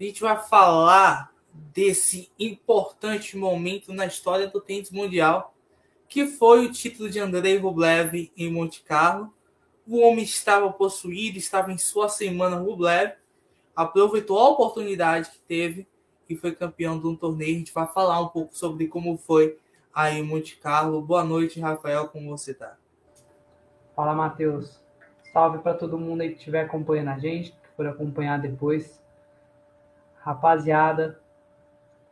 A gente vai falar desse importante momento na história do tênis mundial, que foi o título de Andrei Rublev em Monte Carlo. O homem estava possuído, estava em sua semana Rublev, aproveitou a oportunidade que teve e foi campeão de um torneio. A gente vai falar um pouco sobre como foi aí em Monte Carlo. Boa noite, Rafael, como você está? Fala, Matheus. Salve para todo mundo aí que estiver acompanhando a gente, que for acompanhar depois. Rapaziada,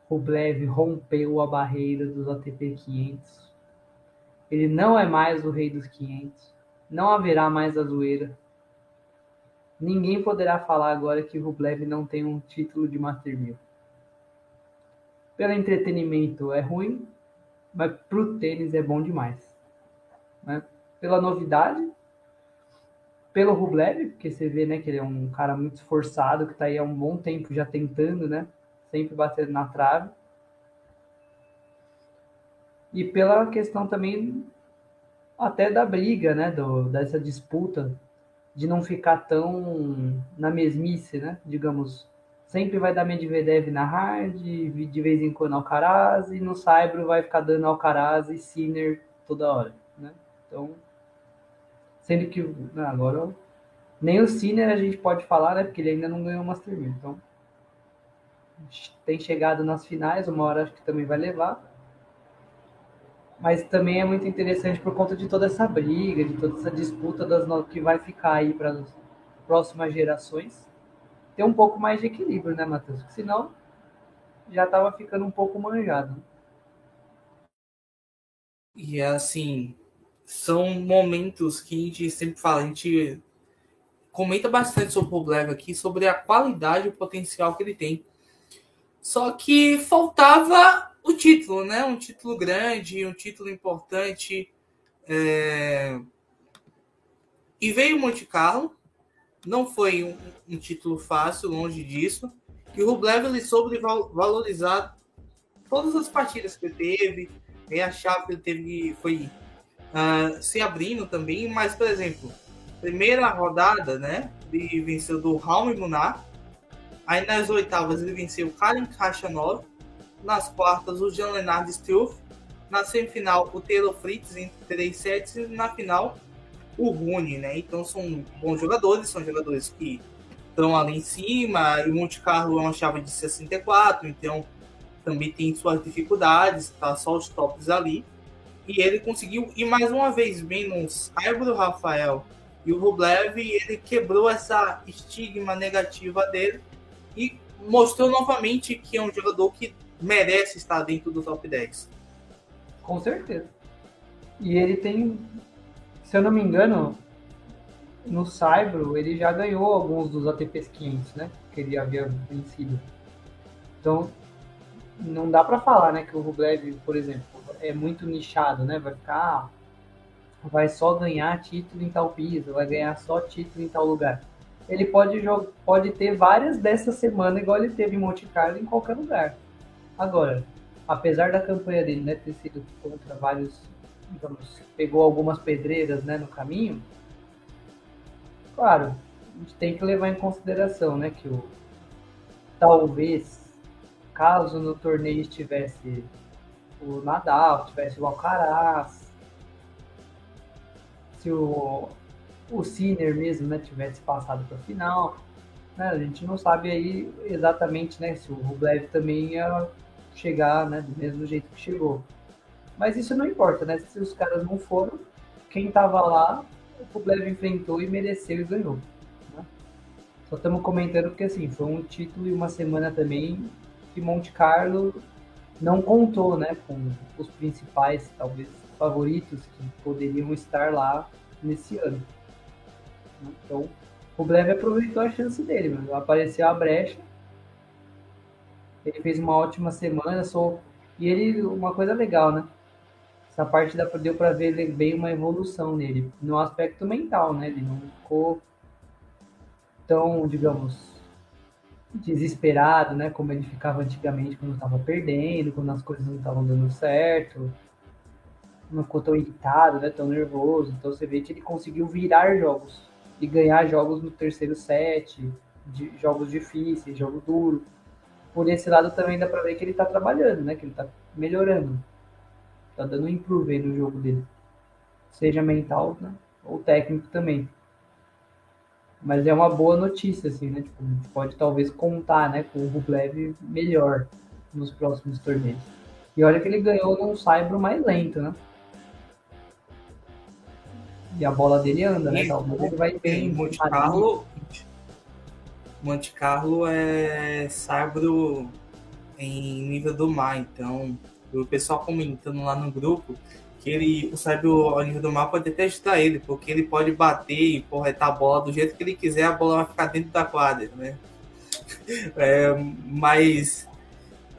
Rublev rompeu a barreira dos ATP 500. Ele não é mais o rei dos 500. Não haverá mais a zoeira. Ninguém poderá falar agora que Rublev não tem um título de Master 1000. Pelo entretenimento é ruim, mas pro tênis é bom demais. Né? Pela novidade, pelo Rublev, porque você vê né, que ele é um cara muito esforçado, que está aí há um bom tempo já tentando, né? Sempre batendo na trave. E pela questão também até da briga, né? Do, dessa disputa de não ficar tão na mesmice, né? Digamos, sempre vai dar Medvedev na hard, de vez em quando Alcaraz, e no Saibro vai ficar dando Alcaraz e Sinner toda hora, né? Então, sendo que né, agora nem o Sinner a gente pode falar, né? Porque ele ainda não ganhou o Master 1000, então tem chegado nas finais, uma hora acho que também vai levar. Mas também é muito interessante por conta de toda essa briga, de toda essa disputa das que vai ficar aí para as próximas gerações ter um pouco mais de equilíbrio, né, Matheus? Porque senão já estava ficando um pouco manjado. E assim, são momentos que a gente sempre fala, a gente comenta bastante sobre o Black aqui, sobre a qualidade e o potencial que ele tem. Só que faltava o título, né? Um título grande, um título importante. É... E veio o Monte Carlo, não foi um, um título fácil, longe disso. E o Rublev ele soube valorizar todas as partidas que ele teve. E a chave que ele teve foi uh, se abrindo também. Mas, por exemplo, primeira rodada, né? Ele venceu do Raul Munar. Aí nas oitavas ele venceu o Karim Khachanov. Nas quartas, o Jean Leonard Struff. Na semifinal, o Taylor Fritz em 3 sets. E na final, o Rune, né? Então são bons jogadores, são jogadores que estão ali em cima. E o Monte Carlo é uma chave de 64, então também tem suas dificuldades, tá só os tops ali. E ele conseguiu, e mais uma vez, no Saibro Rafael e o Rublev, ele quebrou essa estigma negativa dele e mostrou novamente que é um jogador que merece estar dentro do top 10. Com certeza. E ele tem se eu não me engano, no Saibro ele já ganhou alguns dos ATPs 500, né? Que ele havia vencido. Então, não dá para falar, né, que o Rublev, por exemplo, é muito nichado, né? Vai ficar, ah, vai só ganhar título em tal piso, vai ganhar só título em tal lugar. Ele pode pode ter várias dessa semana, igual ele teve em Monte Carlo, em qualquer lugar. Agora, apesar da campanha dele né, ter sido contra vários digamos, pegou algumas pedreiras né, no caminho, claro, a gente tem que levar em consideração né, que o, talvez, caso no torneio estivesse o Nadal, tivesse o Alcaraz, se o, o Sinner mesmo né, tivesse passado para a final, né, a gente não sabe aí exatamente né, se o Rublev também ia chegar né, do mesmo jeito que chegou. Mas isso não importa, né? Se os caras não foram, quem tava lá, o Kublev enfrentou e mereceu e ganhou. Né? Só estamos comentando porque assim, foi um título e uma semana também que Monte Carlo não contou, né, com os principais, talvez, favoritos que poderiam estar lá nesse ano. Então, o Blev aproveitou a chance dele, mano. apareceu a brecha. Ele fez uma ótima semana, só e ele uma coisa legal, né? essa parte deu para ver bem uma evolução nele, no aspecto mental, né? Ele não ficou tão, digamos, desesperado, né? Como ele ficava antigamente quando estava perdendo, quando as coisas não estavam dando certo. Não ficou tão irritado, né? Tão nervoso. Então você vê que ele conseguiu virar jogos e ganhar jogos no terceiro set. de jogos difíceis, jogo duro. Por esse lado também dá para ver que ele está trabalhando, né? Que ele está melhorando. Está dando um improve no jogo dele. Seja mental né? ou técnico também. Mas é uma boa notícia, assim, né? Tipo, a gente pode talvez contar né, com o Rublev melhor nos próximos torneios. E olha que ele ganhou num Saibro mais lento, né? E a bola dele anda, né? Talvez ele vai bem. Monte Carlo, Monte Carlo é Saibro em nível do mar, então o pessoal comentando lá no grupo que ele, o Saibro ao nível do até ajudar ele, porque ele pode bater e porretar a bola do jeito que ele quiser, a bola vai ficar dentro da quadra, né? É, mas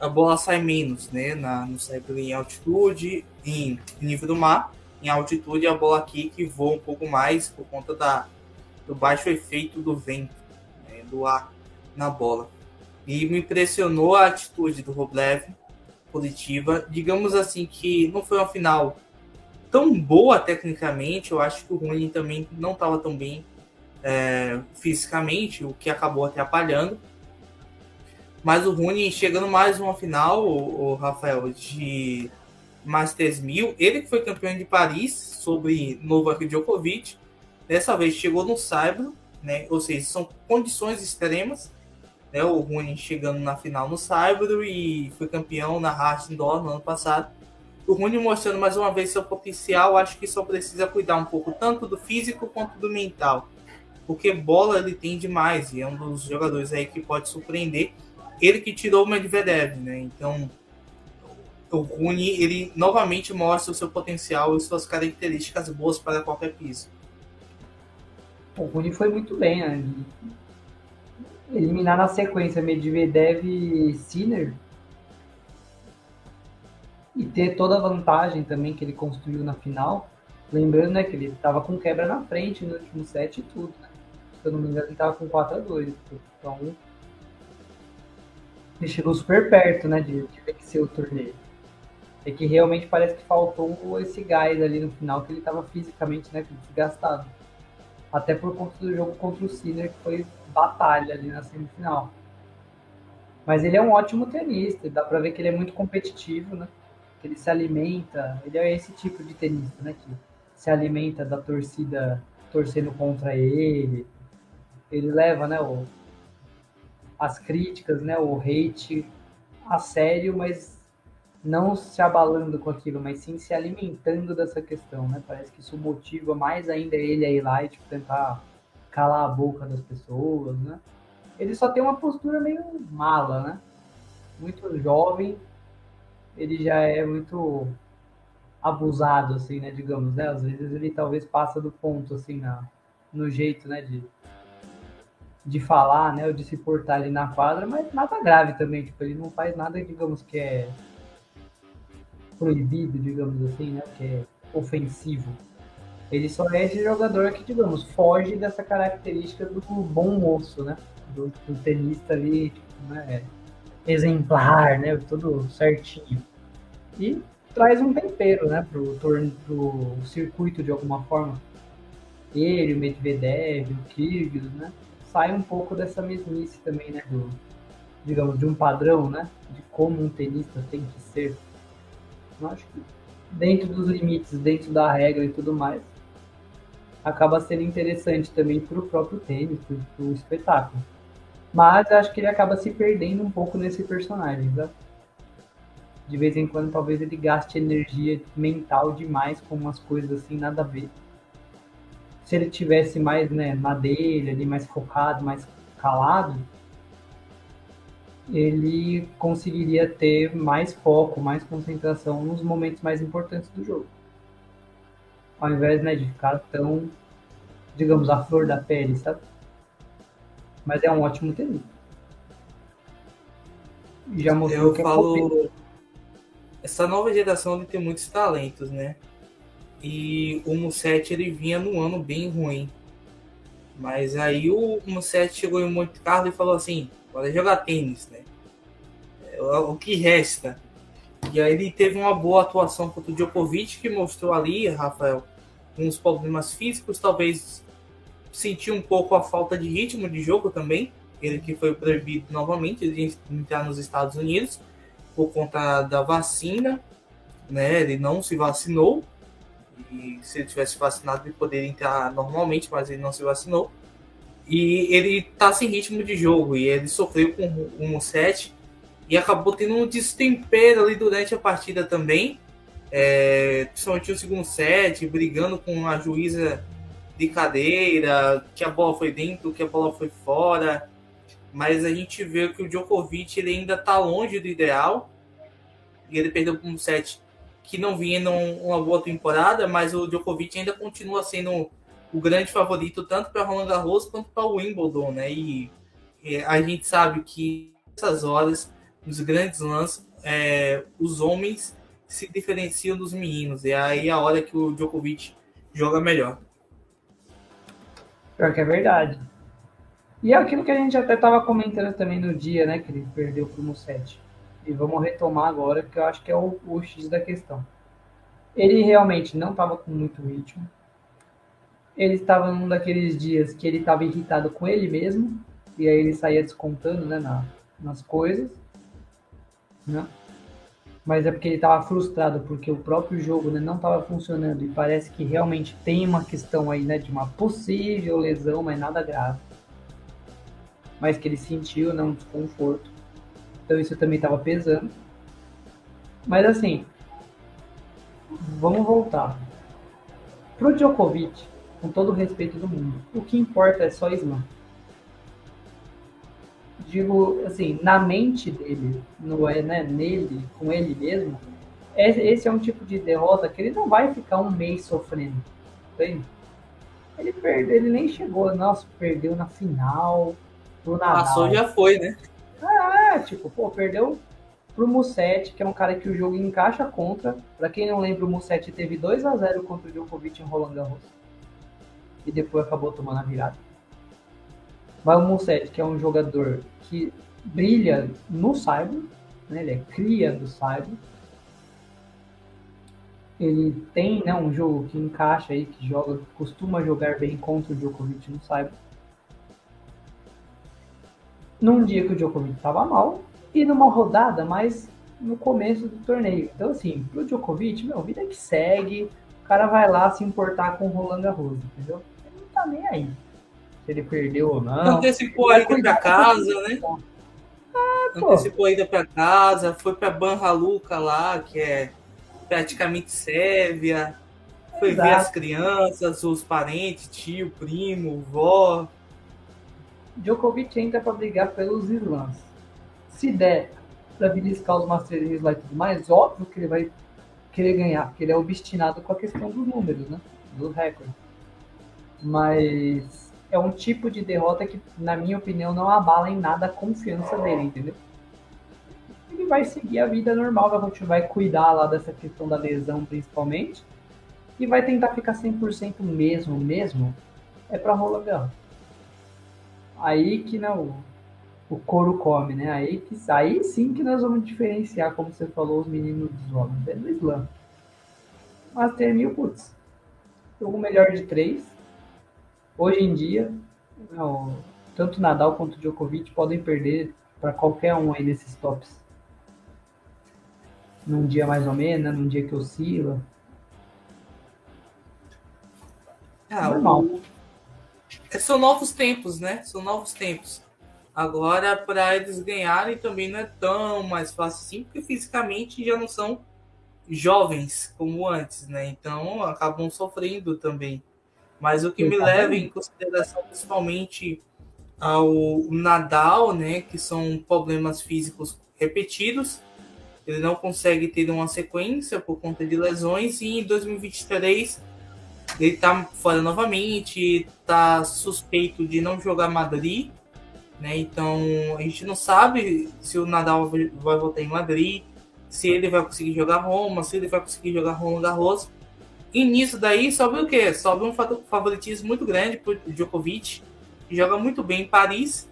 a bola sai menos, né? Na, no Saibro em altitude, em nível do mar em altitude a bola aqui que voa um pouco mais por conta da, do baixo efeito do vento, né, do ar na bola. E me impressionou a atitude do Roblev, positiva. Digamos assim que não foi uma final tão boa tecnicamente, eu acho que o Rune também não estava tão bem é, fisicamente, o que acabou atrapalhando. Mas o Rune chegando mais uma final, o, o Rafael, de Masters 1000. Ele que foi campeão de Paris sobre Novak Djokovic. Dessa vez chegou no Saibro, né? Ou seja, são condições extremas. Né? O Rune chegando na final no Saibro e foi campeão na Hard no ano passado. O Rune mostrando mais uma vez seu potencial. Acho que só precisa cuidar um pouco tanto do físico quanto do mental. Porque bola ele tem demais e é um dos jogadores aí que pode surpreender. Ele que tirou o Medvedev, né? Então o Rune ele novamente mostra o seu potencial e suas características boas para qualquer piso. O Rune foi muito bem, né? Eliminar na sequência Medvedev e Sinner e ter toda a vantagem também que ele construiu na final. Lembrando né, que ele estava com quebra na frente no último set e tudo. Né? Se eu não me engano, ele estava com 4 a 2 Então, ele chegou super perto né, de, de vencer o torneio. É que realmente parece que faltou esse gás ali no final, que ele estava fisicamente né, desgastado. Até por conta do jogo contra o Sinner, que foi batalha ali na semifinal. Mas ele é um ótimo tenista, dá para ver que ele é muito competitivo, né? Que ele se alimenta, ele é esse tipo de tenista, né? Que se alimenta da torcida torcendo contra ele. Ele leva, né, o, as críticas, né, o hate a sério, mas não se abalando com aquilo, mas sim se alimentando dessa questão, né? Parece que isso motiva mais ainda ele a ir lá e tipo, tentar calar a boca das pessoas, né? Ele só tem uma postura meio mala, né? Muito jovem, ele já é muito abusado, assim, né? Digamos, né? Às vezes ele talvez passa do ponto, assim, na, no jeito, né? De, de falar, né? Ou de se portar ali na quadra, mas nada grave também. Tipo, ele não faz nada, digamos, que é proibido, digamos assim, né? Que é ofensivo. Ele só é esse jogador que, digamos, foge dessa característica do bom moço, né? Do, do tenista ali, tipo, né? exemplar, né? Tudo certinho. E traz um tempero, né? Pro, torno, pro circuito de alguma forma. Ele, o Medvedev, o Kyrgios, né? Sai um pouco dessa mesmice também, né? Do, digamos, de um padrão, né? De como um tenista tem que ser eu acho que dentro dos limites, dentro da regra e tudo mais, acaba sendo interessante também para o próprio tênis, para o espetáculo. Mas acho que ele acaba se perdendo um pouco nesse personagem, tá? De vez em quando talvez ele gaste energia mental demais com umas coisas assim, nada a ver. Se ele tivesse mais né, na dele, ali mais focado, mais calado, ele conseguiria ter mais foco, mais concentração nos momentos mais importantes do jogo. Ao invés né, de ficar tão, digamos, a flor da pele, sabe? Mas é um ótimo tenista. Já mostrou Eu que é falo... Essa nova geração tem muitos talentos, né? E o Musset ele vinha num ano bem ruim. Mas aí o Musset chegou em Monte Carlo e falou assim: pode jogar tênis, né? É o que resta. E aí ele teve uma boa atuação contra o Djokovic, que mostrou ali, Rafael, uns problemas físicos, talvez sentiu um pouco a falta de ritmo de jogo também, ele que foi proibido novamente de entrar nos Estados Unidos por conta da vacina, né? Ele não se vacinou e se ele tivesse vacinado ele poderia entrar normalmente, mas ele não se vacinou. E ele tá sem ritmo de jogo e ele sofreu com um set e acabou tendo um destempero ali durante a partida também, é, principalmente no segundo set, brigando com a juíza de cadeira, que a bola foi dentro, que a bola foi fora. Mas a gente vê que o Djokovic ele ainda está longe do ideal. E ele perdeu um set que não vinha numa boa temporada, mas o Djokovic ainda continua sendo o grande favorito tanto para Roland Garros quanto para o Wimbledon, né? E, e, a gente sabe que nessas horas, nos grandes lances, é, os homens se diferenciam dos meninos. E aí é a hora que o Djokovic joga melhor. Pior que é verdade. E é aquilo que a gente até estava comentando também no dia, né? Que ele perdeu para o Musset. E vamos retomar agora, porque eu acho que é o, o X da questão. Ele realmente não estava com muito ritmo. Ele estava num daqueles dias que ele estava irritado com ele mesmo. E aí ele saía descontando né, na, nas coisas. Né? mas é porque ele estava frustrado porque o próprio jogo né, não estava funcionando e parece que realmente tem uma questão aí né, de uma possível lesão, mas nada grave. Mas que ele sentiu né, um desconforto. Então isso também estava pesando. Mas assim, vamos voltar. Pro Djokovic, com todo o respeito do mundo, o que importa é só slam digo assim, na mente dele, no, é, né, nele, com ele mesmo, esse é um tipo de derrota que ele não vai ficar um mês sofrendo. Entende? Ele perdeu, ele nem chegou, nossa, perdeu na final. Pro Nadal. Passou já foi, né? É, tipo, pô, perdeu pro Musetti, que é um cara que o jogo encaixa contra. Pra quem não lembra, o Musetti teve 2 a 0 contra o Djokovic em Roland Garros. E depois acabou tomando a virada. Vai o Musetti, que é um jogador que brilha no Cyber, né? ele é cria do Cyber. Ele tem né, um jogo que encaixa aí, que joga, costuma jogar bem contra o Djokovic no Cyber. Num dia que o Djokovic estava mal e numa rodada mais no começo do torneio. Então, assim, pro Djokovic, meu, vida que segue, o cara vai lá se importar com o Roland Garros, entendeu? Ele não tá nem aí se ele perdeu ou não. Antecipou a ida para casa, né? Ah, Antecipou a ida para casa, foi para Banra Luca lá, que é praticamente Sérvia. Foi Exato. ver as crianças, os parentes, tio, primo, vó. Djokovic entra para brigar pelos slams. Se der para beliscar os Masters lá e tudo mais, óbvio que ele vai querer ganhar, porque ele é obstinado com a questão dos números, né? Dos recordes. Mas é um tipo de derrota que, na minha opinião, não abala em nada a confiança dele, entendeu? Ele vai seguir a vida normal, vai, vai cuidar lá dessa questão da lesão, principalmente, e vai tentar ficar 100% mesmo, mesmo, é para rola Garros. Aí que não, o couro come, né? Aí, que, aí sim que nós vamos diferenciar, como você falou, os meninos dos homens. É do slam. Master mil, putz, jogo melhor de três, Hoje em dia, não, tanto Nadal quanto Djokovic podem perder para qualquer um aí desses tops. Num dia mais ou menos, né? num dia que oscila. Ah, Normal. O... É, são novos tempos, né? São novos tempos. Agora, para eles ganharem também não é tão mais fácil assim, porque fisicamente já não são jovens como antes, né? Então acabam sofrendo também. Mas o que me leva em consideração principalmente ao Nadal, né, que são problemas físicos repetidos. Ele não consegue ter uma sequência por conta de lesões e em 2023 ele está fora novamente, está suspeito de não jogar Madrid, né? Então a gente não sabe se o Nadal vai voltar em Madrid, se ele vai conseguir jogar Roma, se ele vai conseguir jogar Roland Garros. E nisso daí sobe o quê? Sobe um favoritismo muito grande para Djokovic, que joga muito bem em Paris,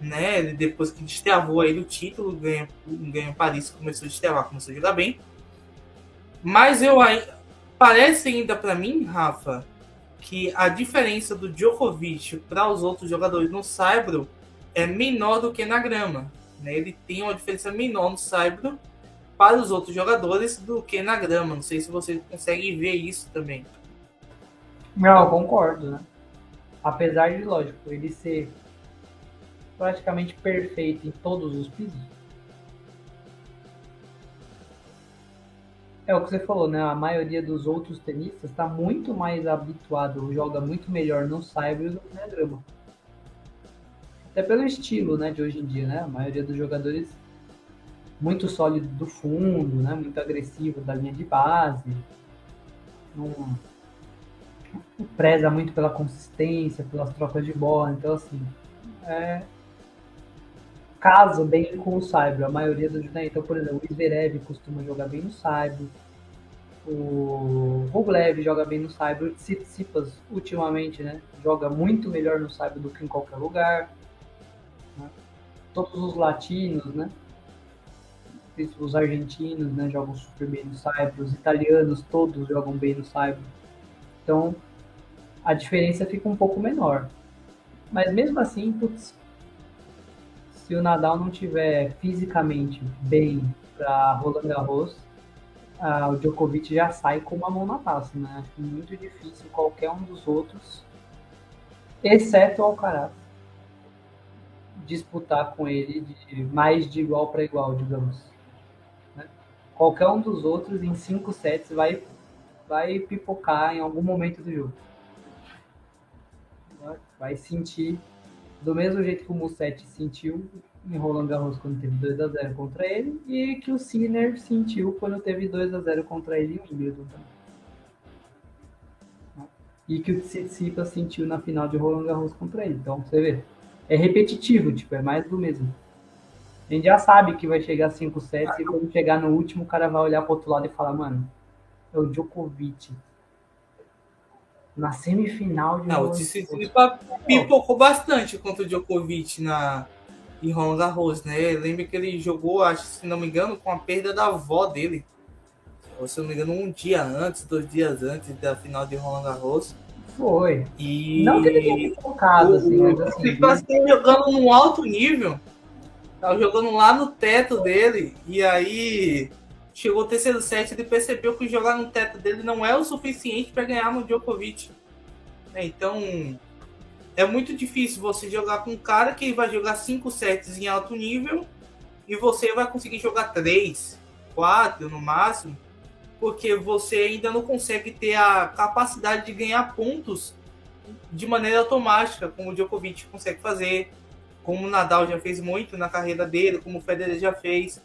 né? Depois que destravou aí o título, ganha, ganha Paris, começou a destravar, começou a jogar bem. Mas eu parece ainda para mim, Rafa, que a diferença do Djokovic para os outros jogadores no Saibro é menor do que na grama. Né? Ele tem uma diferença menor no saibro para os outros jogadores do que na grama. Não sei se você consegue ver isso também. Não, concordo, né? Apesar de, lógico, ele ser praticamente perfeito em todos os pisos. É o que você falou, né? A maioria dos outros tenistas está muito mais habituado, joga muito melhor no saibro do que na grama. Até pelo estilo, né, de hoje em dia, né? A maioria dos jogadores muito sólido do fundo, né? Muito agressivo da linha de base. Não, preza muito pela consistência, pelas trocas de bola. Então, assim, é, casa bem com o Saibro. A maioria dos. Né? Então, por exemplo, o Zverev costuma jogar bem no Saibro. O Rublev joga bem no Saibro. Tsitsipas, ultimamente, né? Joga muito melhor no Saibro do que em qualquer lugar. Né? Todos os latinos, né? Os argentinos, né? Jogam super bem no Saibro. Os italianos, todos jogam bem no Saibro. Então, a diferença fica um pouco menor. Mas mesmo assim, putz, se o Nadal não tiver fisicamente bem para Roland Garros, ah, o Djokovic já sai com uma mão na taça, né? Acho muito difícil qualquer um dos outros, exceto o Alcaraz, disputar com ele de, mais de igual para igual, digamos. Né? Qualquer um dos outros em cinco sets vai vai pipocar em algum momento do jogo. Vai sentir do mesmo jeito que o Musetti sentiu em Roland Garros quando teve 2 a 0 contra ele e que o Sinner sentiu quando teve 2 a 0 contra ele em Wimbledon. E que o Tsitsipas sentiu na final de Roland Garros contra ele. Então, você vê, é repetitivo, tipo, é mais do mesmo. A gente já sabe que vai chegar 5 sets e quando chegar no último, o cara vai olhar pro outro lado e falar, mano, é o Djokovic. Na semifinal de. Não, o Tsitsipas pipocou bastante contra o Djokovic na, em Roland Garros, né? Lembra que ele jogou, acho, se não me engano, com a perda da avó dele. Ou se não me engano, um dia antes, dois dias antes da final de Roland Garros. Foi. E. Não que ele tenha focado, assim, mas assim. Ele assim, jogando num alto nível. Tava jogando lá no teto dele. E aí chegou o terceiro set, ele percebeu que jogar no teto dele não é o suficiente para ganhar no Djokovic. É, então, é muito difícil você jogar com um cara que vai jogar cinco sets em alto nível e você vai conseguir jogar três, quatro no máximo, porque você ainda não consegue ter a capacidade de ganhar pontos de maneira automática, como o Djokovic consegue fazer, como o Nadal já fez muito na carreira dele, como o Federer já fez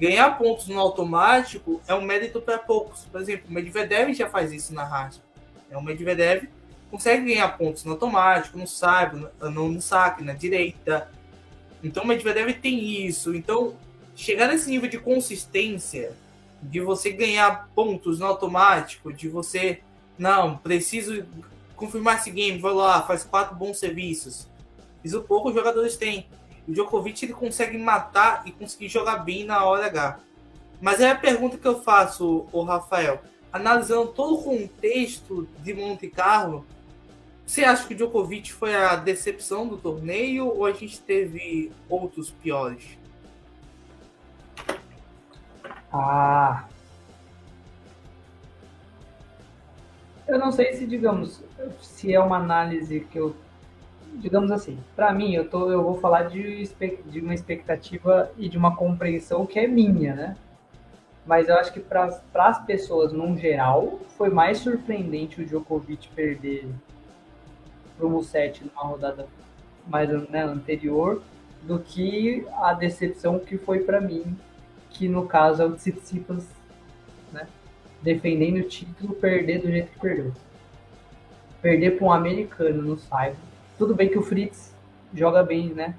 ganhar pontos no automático é um mérito para poucos. Por exemplo, o Medvedev já faz isso na rádio. É, o Medvedev consegue ganhar pontos no automático, no saque, no, no saque, na direita. Então o Medvedev tem isso. Então, chegar nesse nível de consistência, de você ganhar pontos no automático, de você, não, preciso confirmar esse game, vou lá, faz quatro bons serviços. Isso poucos jogadores têm. O Djokovic ele consegue matar e conseguir jogar bem na hora H. Mas é a pergunta que eu faço, o Rafael. Analisando todo o contexto de Monte Carlo, você acha que o Djokovic foi a decepção do torneio ou a gente teve outros piores? Ah. Eu não sei se, digamos, se é uma análise que eu digamos assim, para mim, eu, tô, eu vou falar de, de uma expectativa e de uma compreensão que é minha, né? Mas eu acho que para as pessoas, num geral, foi mais surpreendente o Djokovic perder para o Musetti numa rodada mais né, anterior do que a decepção que foi para mim, que no caso é o Tsitsipas, né, defendendo o título, perder do jeito que perdeu. Perder para um americano no Cyber tudo bem que o Fritz joga bem, né?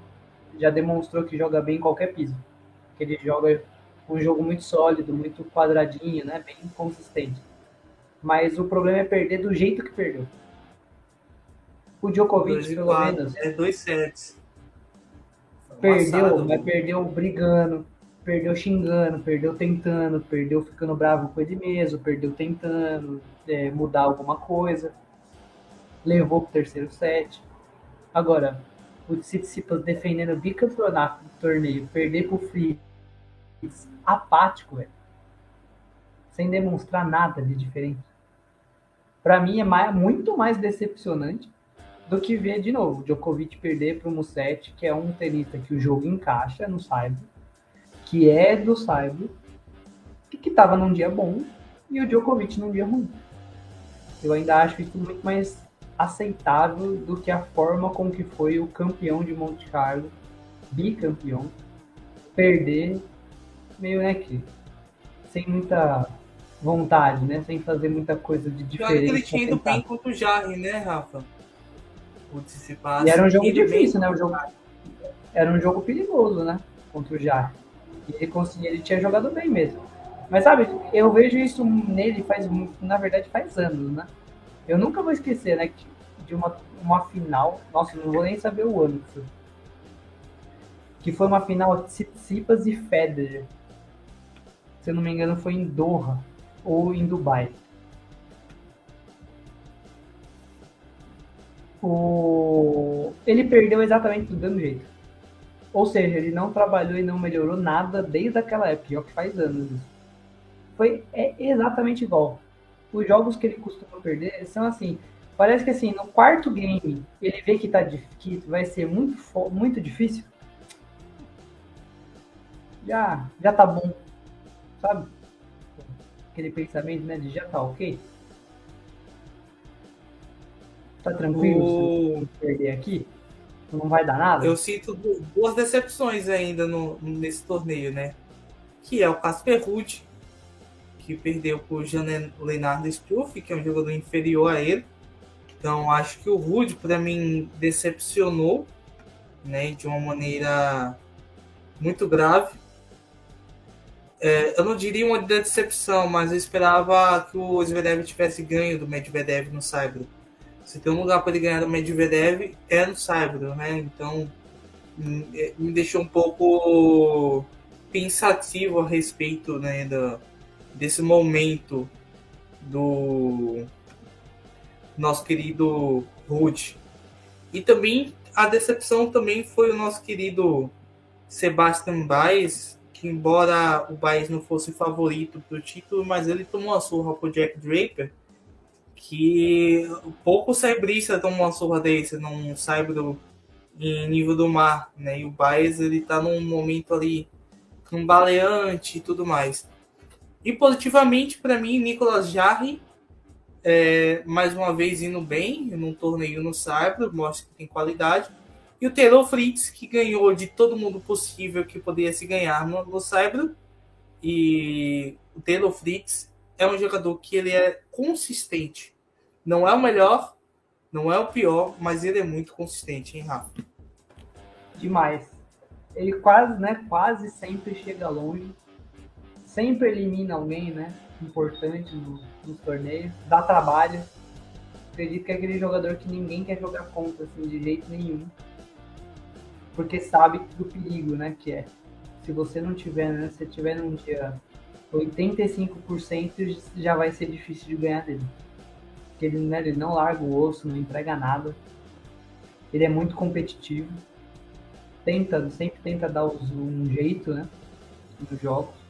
Já demonstrou que joga bem em qualquer piso. Que ele joga um jogo muito sólido, muito quadradinho, né? Bem consistente. Mas o problema é perder do jeito que perdeu. O Djokovic, pelo quatro, menos. É dois sets. Perdeu, mas perdeu brigando, perdeu xingando, perdeu tentando, perdeu ficando bravo com ele mesmo, perdeu tentando é, mudar alguma coisa. Levou pro terceiro set. Agora, o Tsitsipas defendendo o bicampeonato do torneio, perder pro Fritz apático, velho. Sem demonstrar nada de diferente. Para mim é mais, muito mais decepcionante do que ver de novo Djokovic perder para o Musetti, que é um tenista que o jogo encaixa no Saibro, que é do Saibro, e que estava num dia bom, e o Djokovic num dia ruim. Eu ainda acho isso muito mais aceitável do que a forma com que foi o campeão de Monte Carlo, bicampeão, perder meio, né, que sem muita vontade, né, sem fazer muita coisa de diferente. Eu ele tinha ido bem contra o Jarre, né, Rafa? E era um jogo difícil, né, o jogo era um jogo perigoso, né, contra o Jarre. E ele conseguia, ele tinha jogado bem mesmo. Mas sabe, eu vejo isso nele faz, na verdade, faz anos, né? Eu nunca vou esquecer, né, de uma, uma final, nossa, não vou nem saber o ano que foi. Que foi uma final Tsitsipas e Federer. Se eu não me engano, foi em Doha ou em Dubai. O... Ele perdeu exatamente do mesmo jeito. Ou seja, ele não trabalhou e não melhorou nada desde aquela época, ó, que faz anos. Foi é exatamente igual. Os jogos que ele costuma perder são assim. Parece que assim, no quarto game, ele vê que, tá, que vai ser muito, muito difícil. Já, já tá bom. Sabe? Aquele pensamento, né? De já tá ok. Tá tranquilo o... se perder aqui? Não vai dar nada? Eu sinto duas decepções ainda no, nesse torneio, né? Que é o Casper Ruud, que perdeu por Jean Leonardo Struff, que é um jogador inferior a ele. Então acho que o Rude para mim decepcionou, né, de uma maneira muito grave. É, eu não diria uma decepção, mas eu esperava que o Zverev tivesse ganho do Medvedev no Saibro. Se tem um lugar para ele ganhar do Medvedev é no Saibro, né? Então hum, é, me deixou um pouco pensativo a respeito né, da, desse momento do nosso querido Rude. E também a decepção também foi o nosso querido Sebastian Baez, que embora o Baez não fosse favorito para o título, mas ele tomou a surra pro Jack Draper, que pouco cybrista tomou uma surra desse num saibro em nível do mar, né? E o Baez ele tá num momento ali um baleante e tudo mais. E positivamente, para mim, Nicolas Jarry, é, mais uma vez indo bem num torneio no Saibro, mostra que tem qualidade. E o Taylor Fritz, que ganhou de todo mundo possível que poderia se ganhar no, no Saibro. E o Taylor Fritz é um jogador que ele é consistente. Não é o melhor, não é o pior, mas ele é muito consistente, hein, Rafa? Demais. Ele quase, né, quase sempre chega longe sempre elimina alguém, né? Importante no, nos torneios, dá trabalho. Acredito que é aquele jogador que ninguém quer jogar contra, assim, de jeito nenhum. Porque sabe do perigo, né? Que é. Se você não tiver, né? Se tiver num dia 85% já vai ser difícil de ganhar dele. Porque ele, né, ele não larga o osso, não entrega nada. Ele é muito competitivo. Tenta, sempre tenta dar um jeito, né? Nos jogos.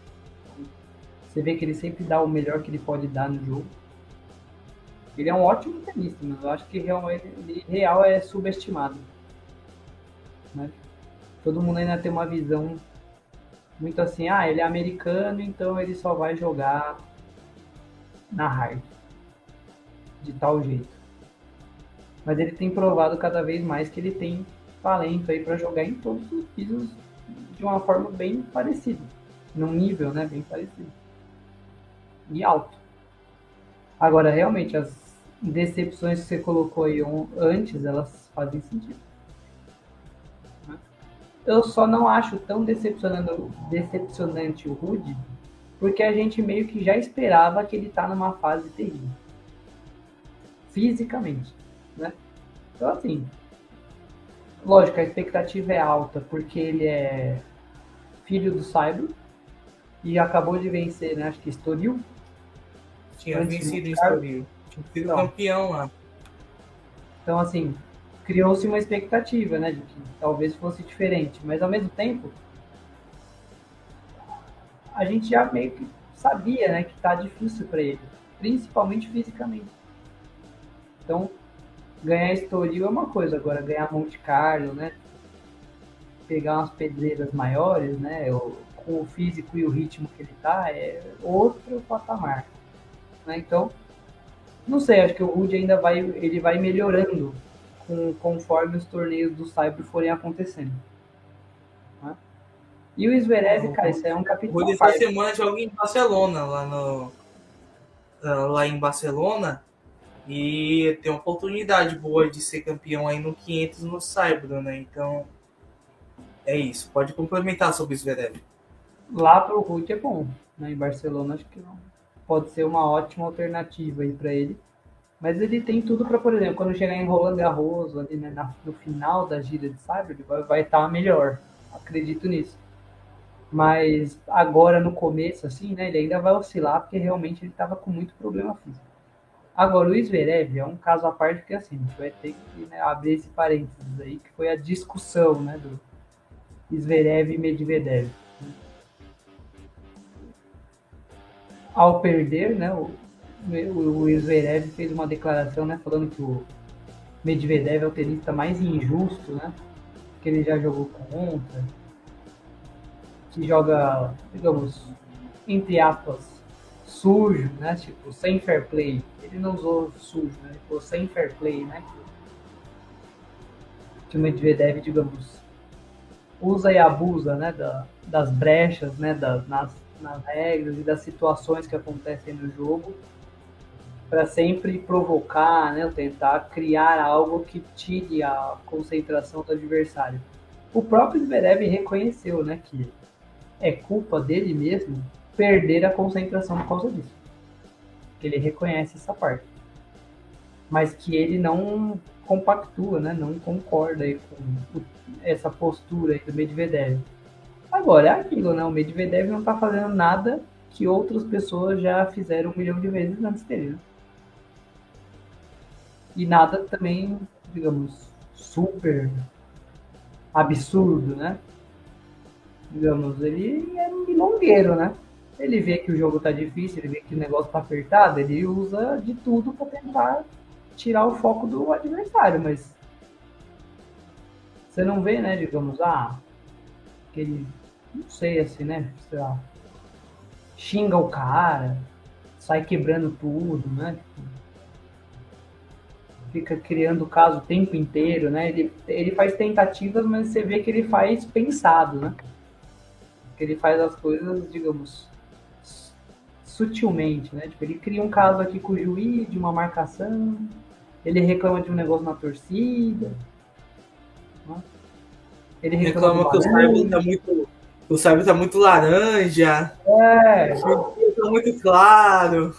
Você vê que ele sempre dá o melhor que ele pode dar no jogo. Ele é um ótimo tenista, mas eu acho que real, ele, real é subestimado. Né? Todo mundo ainda tem uma visão muito assim, ah, ele é americano, então ele só vai jogar na hard. De tal jeito. Mas ele tem provado cada vez mais que ele tem talento aí para jogar em todos os pisos de uma forma bem parecida. Num nível, né, bem parecido e alto. Agora, realmente, as decepções que você colocou aí antes, elas fazem sentido. Eu só não acho tão decepcionante o Rude, porque a gente meio que já esperava que ele tá numa fase terrível. Fisicamente, né? Então, assim, lógico, a expectativa é alta, porque ele é filho do Cyber e acabou de vencer, né? Acho que Estoril, tinha vencido em Estoril. Tinha sido campeão lá. Então, assim, criou-se uma expectativa, né, de que talvez fosse diferente, mas ao mesmo tempo a gente já meio que sabia, né, que tá difícil para ele, principalmente fisicamente. Então, ganhar Estoril é uma coisa, agora ganhar Monte Carlo, né, pegar umas pedreiras maiores, né, com o físico e o ritmo que ele tá, é outro patamar. Né? Então, não sei, acho que o Rude ainda vai, ele vai melhorando com, conforme os torneios do Cyber forem acontecendo. Né? E o Zverev, cara, isso é um capítulo. O Rude essa semana joga em Barcelona, lá no lá em Barcelona e tem uma oportunidade boa de ser campeão aí no 500 no Saibro, né? Então é isso. Pode complementar sobre o Zverev. Lá pro Rude é bom, né? Em Barcelona acho que não pode ser uma ótima alternativa aí para ele. Mas ele tem tudo para, por exemplo, quando chegar em Roland Garros, ali né, no final da gira de Cyber, ele vai, estar tá melhor. Acredito nisso. Mas agora no começo, assim, né, ele ainda vai oscilar porque realmente ele estava com muito problema físico. Agora, o Zverev é um caso à parte que assim, a gente vai ter que né, abrir esse parênteses aí, que foi a discussão né, do Zverev e Medvedev. Ao perder, né, o, o Zverev fez uma declaração, né, falando que o Medvedev é o tenista mais injusto, né, que ele já jogou contra, que joga, digamos, entre aspas, sujo, né, tipo, sem fair play. Ele não usou sujo, né, ele falou sem fair play, né, que o Medvedev, digamos, usa e abusa, né, da, das brechas, né, das, nas nas regras e das situações que acontecem no jogo para sempre provocar, né, tentar criar algo que tire a concentração do adversário. O próprio Zverev reconheceu, né, que é culpa dele mesmo perder a concentração por causa disso. Ele reconhece essa parte. Mas que ele não compactua, né, não concorda com essa postura do Medvedev. Agora, é aquilo, né? O Medvedev não tá fazendo nada que outras pessoas já fizeram um milhão de vezes antes dele. Né? E nada também, digamos, super absurdo, né? Digamos, ele é milongueiro, né? Ele vê que o jogo tá difícil, ele vê que o negócio tá apertado, ele usa de tudo para tentar tirar o foco do adversário, mas você não vê, né, digamos, ah, aquele não sei, assim, né? Sei lá, xinga o cara, sai quebrando tudo, né? Fica criando caso o tempo inteiro, né? Ele, ele faz tentativas, mas você vê que ele faz pensado, né? Que ele faz as coisas, digamos, sutilmente, né? Tipo, ele cria um caso aqui com o juiz de uma marcação, ele reclama de um negócio na torcida, né? ele reclama, reclama que o tá muito o sábio tá muito laranja. É. Tá muito claro.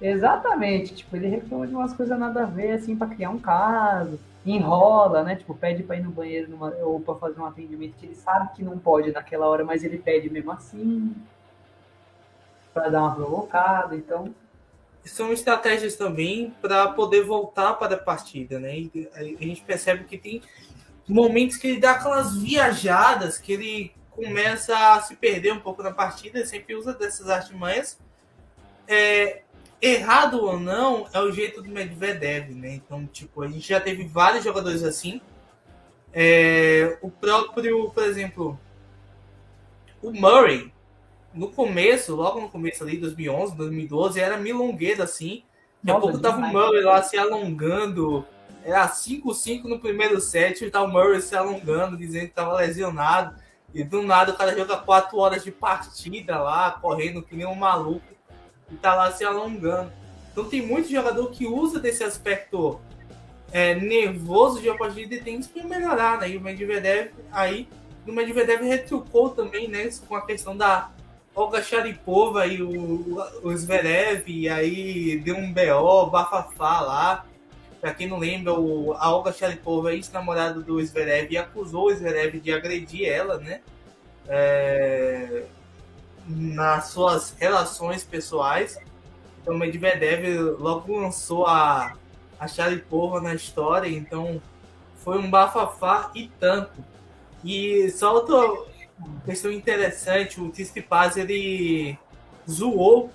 Exatamente. Tipo, ele reclama de umas coisas nada a ver, assim, pra criar um caso. Enrola, né? Tipo, pede pra ir no banheiro numa, ou pra fazer um atendimento que ele sabe que não pode naquela hora, mas ele pede mesmo assim. Pra dar uma provocada, então. São estratégias também para poder voltar para a partida, né? E a gente percebe que tem momentos que ele dá aquelas viajadas que ele começa a se perder um pouco na partida, sempre usa dessas artimanhas. É, errado ou não, é o jeito do Medvedev, né? Então, tipo, a gente já teve vários jogadores assim. É, o próprio, por exemplo, o Murray, no começo, logo no começo ali, 2011, 2012, era milongueiro assim. Daqui a pouco tava o Murray lá se alongando. Era 5-5 no primeiro set, e tá o Murray se alongando, dizendo que tava lesionado. E do nada o cara joga quatro horas de partida lá, correndo que nem um maluco, e tá lá se alongando. Então tem muito jogador que usa desse aspecto é, nervoso de uma partida e tem isso para melhorar, né? E o Medvedev aí, o Medvedev retrucou também, né? Com a questão da Olga Sharipova e o, o Zverev, e aí deu um BO, bafafá lá. Pra quem não lembra, o, a Olga Sharipova, ex-namorada do Zverev, acusou o Zverev de agredir ela, né? É, nas suas relações pessoais. Então, Medvedev logo lançou a, a Sharipova na história, então foi um bafafá e tanto. E só outra questão interessante, o Paz ele zoou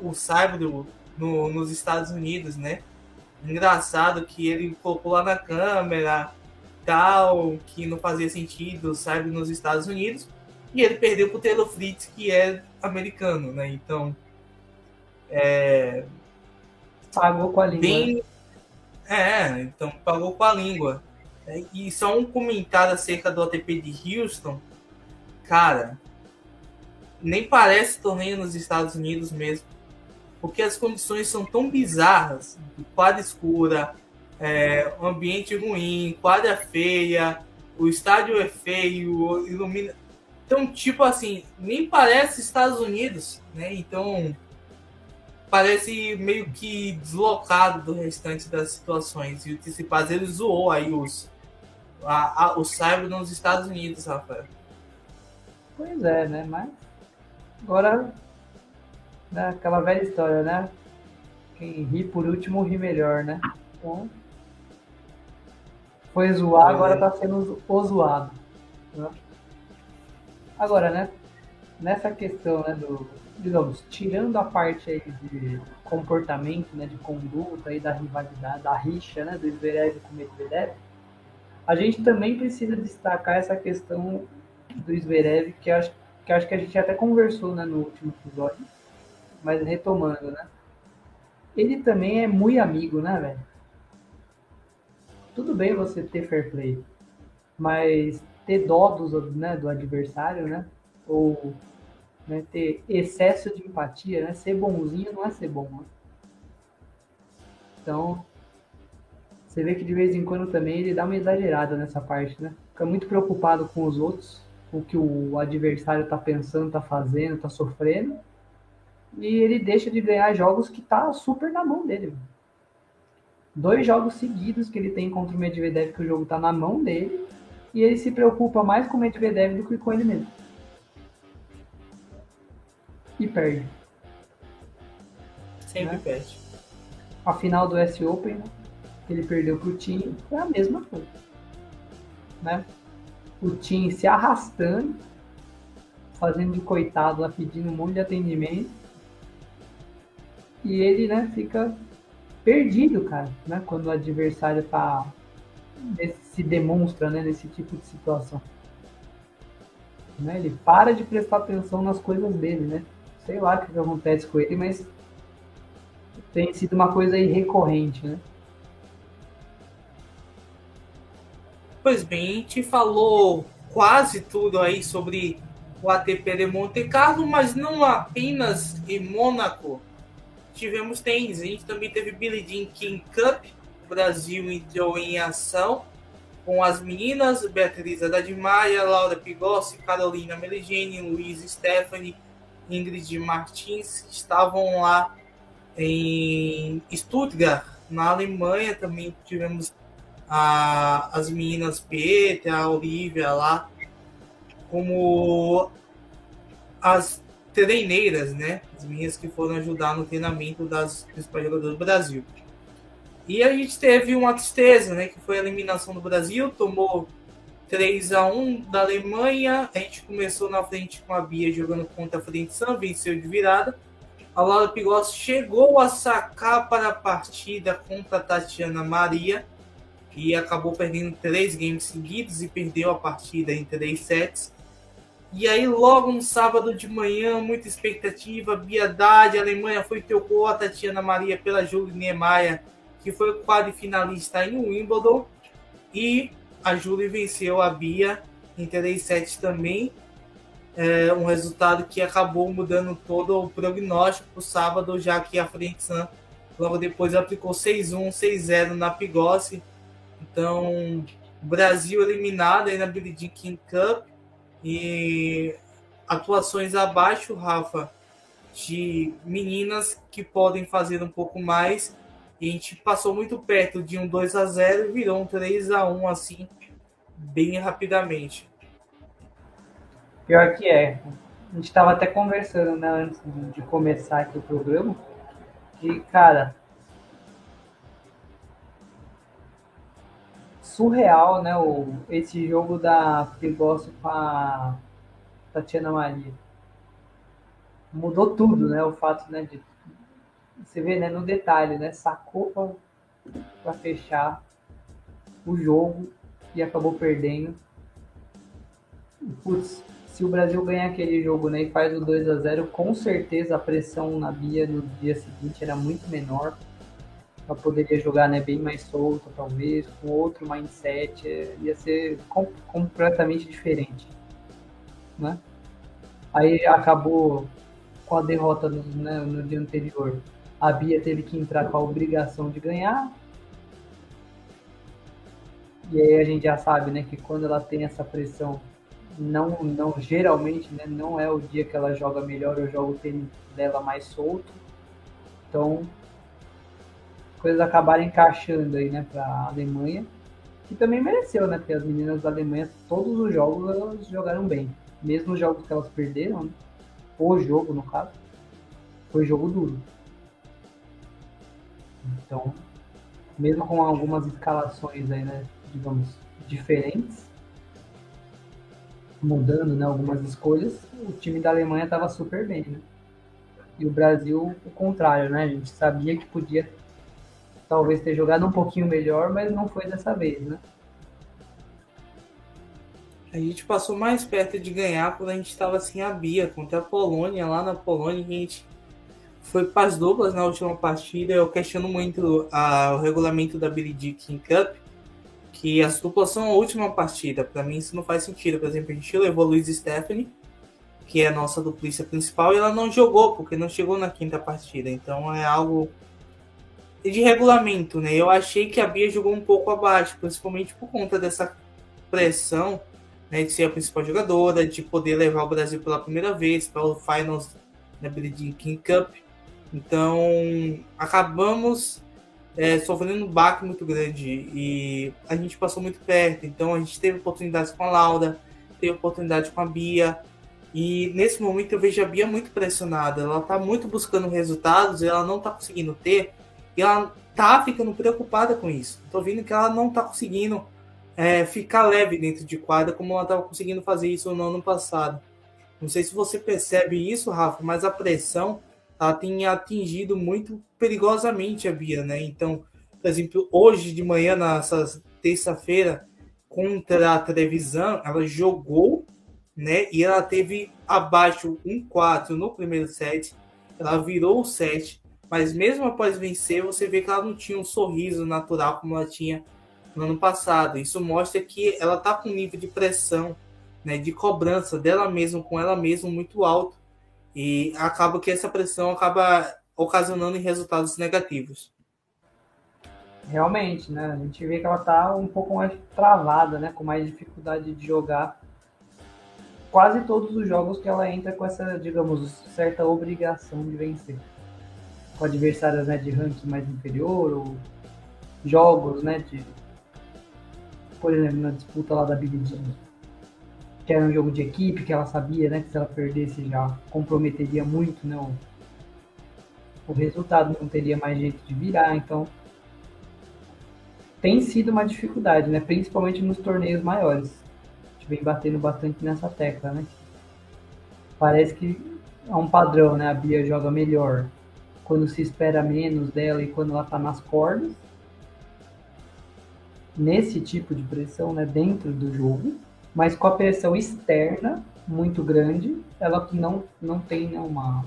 o Cyber no, nos Estados Unidos, né? Engraçado que ele colocou lá na câmera tal, que não fazia sentido Cyber nos Estados Unidos, e ele perdeu pro Taylor Fritz, que é americano, né? Então, é... Pagou com a língua. Bem... É, então pagou com a língua. É, e só um comentário acerca do ATP de Houston. Cara, nem parece torneio nos Estados Unidos mesmo. Porque as condições são tão bizarras. Quadra escura, é, ambiente ruim, quadra feia, o estádio é feio, ilumina. Então, tipo assim, nem parece Estados Unidos, né? Então, parece meio que deslocado do restante das situações. E o Tsitsipas, ele zoou aí os, a, a, o Cyber nos Estados Unidos, Rafael. Pois é, né? Mas agora, aquela velha história, né? Quem ri por último ri melhor, né? Então, foi zoar, agora tá sendo o zoado. Né? Agora, né? Nessa questão, né, do, digamos, tirando a parte aí de comportamento, né, de conduta e da rivalidade, da rixa, né, do Zverev com o Medvedev, a gente também precisa destacar essa questão do Zverev, que acho que acho que a gente até conversou, né, no último episódio, mas retomando, né? Ele também é muito amigo, né, velho? Tudo bem você ter fair play, mas ter dó dos, né, do adversário, né? Ou né, ter excesso de empatia, né? Ser bonzinho não é ser bom, né? Então, você vê que de vez em quando também ele dá uma exagerada nessa parte, né? Fica muito preocupado com os outros, com o que o adversário tá pensando, tá fazendo, tá sofrendo. E ele deixa de ganhar jogos que tá super na mão dele. Dois jogos seguidos que ele tem contra o Medvedev, que o jogo tá na mão dele, e ele se preocupa mais com o Medvedev do que com ele mesmo e perde. Sempre né? perde. A final do S Open, né? ele perdeu pro Tim, foi a mesma coisa. Né? O Tim se arrastando, fazendo de coitado lá, pedindo um monte de atendimento. E ele, né, fica perdido, cara, né? Quando o adversário tá se demonstra, né, nesse tipo de situação. Né? Ele para de prestar atenção nas coisas dele, né? sei lá o que acontece com ele, mas tem sido uma coisa aí recorrente, né? Pois bem, a gente falou quase tudo aí sobre o ATP de Monte Carlo, mas não apenas em Mônaco. Tivemos tênis, a gente também teve Billie Jean King Cup, Brasil entrou em ação com as meninas Beatriz Haddad Maia, Laura Pigossi, Carolina Meligeni, Luiz Stephanie, Ingrid Martins estavam lá em Stuttgart, na Alemanha. Também tivemos a, as meninas Petra, a Olivia lá, como as treineiras, né? As meninas que foram ajudar no treinamento das principais jogadoras do Brasil. E a gente teve uma tristeza, né? Que foi a eliminação do Brasil, tomou 3 a 1 da Alemanha. A gente começou na frente com a Bia jogando contra a Frente Sam, venceu de virada. A Laura Pigossi chegou a sacar para a partida contra a Tatiana Maria e acabou perdendo três games seguidos e perdeu a partida em três sets. E aí, logo no sábado de manhã, muita expectativa, Biadade, a Alemanha foi trocou a Tatiana Maria pela Julie Niemeyer, que foi o quadrifinalista em Wimbledon. E a Julie venceu a Bia em 3 sets também. É um resultado que acabou mudando todo o prognóstico para o sábado, já que a Frente logo depois aplicou 6-1, 6-0 na Pigossi. Então, Brasil eliminado aí na Billie Jean King Cup e atuações abaixo, Rafa, de meninas que podem fazer um pouco mais e a gente passou muito perto de um 2 a 0 e virou um 3 a 1 assim, bem rapidamente. Pior que é. A gente estava até conversando né, antes de começar aqui o programa. E, cara, surreal, né? O, esse jogo da Pigossi com a Tatiana Maria. Mudou tudo, né? O fato né, de. Você vê né, no detalhe, né? Sacou para fechar o jogo e acabou perdendo. Putz, se o Brasil ganhar aquele jogo né, e faz o 2 a 0 com certeza a pressão na Bia no dia seguinte era muito menor. Ela poderia jogar né, bem mais solta, talvez, com outro mindset, é, ia ser com, completamente diferente. Né? Aí acabou com a derrota no, né, no dia anterior. A Bia teve que entrar com a obrigação de ganhar, e aí a gente já sabe, né, que quando ela tem essa pressão, não, não geralmente, né, não é o dia que ela joga melhor, eu jogo o tênis dela mais solto. Então, coisas acabaram encaixando aí, né, para a Alemanha, que também mereceu, né, porque as meninas da Alemanha, todos os jogos elas jogaram bem, mesmo os jogos que elas perderam, né, o jogo no caso, foi jogo duro. Então, mesmo com algumas escalações aí, né, digamos, diferentes, mudando né, algumas escolhas, o time da Alemanha estava super bem. Né? E o Brasil, o contrário, né? A gente sabia que podia talvez ter jogado um pouquinho melhor, mas não foi dessa vez, né? A gente passou mais perto de ganhar quando a gente estava sem a Bia contra a Polônia, lá na Polônia, a gente foi para as duplas na última partida. Eu questiono muito a, o regulamento da Jean King Cup, que as duplas são a última partida. Para mim isso não faz sentido. Por exemplo, a gente levou Luiz Stephanie, que é a nossa duplista principal, e ela não jogou, porque não chegou na quinta partida. Então é algo de regulamento, né? Eu achei que a Bia jogou um pouco abaixo, principalmente por conta dessa pressão né, de ser a principal jogadora, de poder levar o Brasil pela primeira vez para o Finals da Billie King Cup. Então, acabamos é, sofrendo um baque muito grande e a gente passou muito perto. Então a gente teve oportunidades com a Laura, teve oportunidade com a Bia. E nesse momento eu vejo a Bia muito pressionada. Ela está muito buscando resultados e ela não está conseguindo ter. E ela tá ficando preocupada com isso. Estou vendo que ela não está conseguindo é, ficar leve dentro de quadra como ela estava conseguindo fazer isso no ano passado. Não sei se você percebe isso, Rafa, mas a pressão ela tem atingido muito perigosamente a Bia, né? Então, por exemplo, hoje de manhã, nessa terça-feira, contra a televisão, ela jogou, né? E ela teve abaixo um 4 no primeiro set, ela virou o set, mas mesmo após vencer, você vê que ela não tinha um sorriso natural como ela tinha no ano passado. Isso mostra que ela está com um nível de pressão, né, de cobrança dela mesma com ela mesma muito alto e acaba que essa pressão acaba ocasionando resultados negativos. Realmente, né? A gente vê que ela tá um pouco mais travada, né? Com mais dificuldade de jogar. Quase todos os jogos que ela entra com essa, digamos, certa obrigação de vencer. Com adversários né, de ranking mais inferior, ou jogos, né? De, por exemplo, na disputa lá da Big Jean que era um jogo de equipe, que ela sabia, né, que se ela perdesse já comprometeria muito, né, o, o resultado, não teria mais jeito de virar, então tem sido uma dificuldade, né, principalmente nos torneios maiores. A gente vem batendo bastante nessa tecla, né. Parece que é um padrão, né, a Bia joga melhor quando se espera menos dela e quando ela tá nas cordas. Nesse tipo de pressão, né, dentro do jogo, mas com a pressão externa muito grande, ela não, não tem né, uma,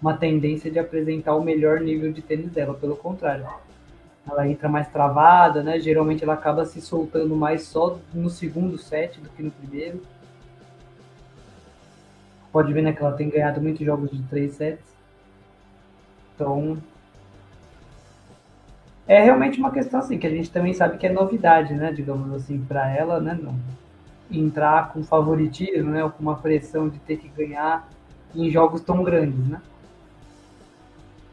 uma tendência de apresentar o melhor nível de tênis dela, pelo contrário. Ela entra mais travada, né? Geralmente ela acaba se soltando mais só no segundo set do que no primeiro. Pode ver né, que ela tem ganhado muitos jogos de três sets. Então, é realmente uma questão assim que a gente também sabe que é novidade, né? Digamos assim, para ela, né? Não, entrar com favoritismo, né, ou com uma pressão de ter que ganhar em jogos tão grandes, né?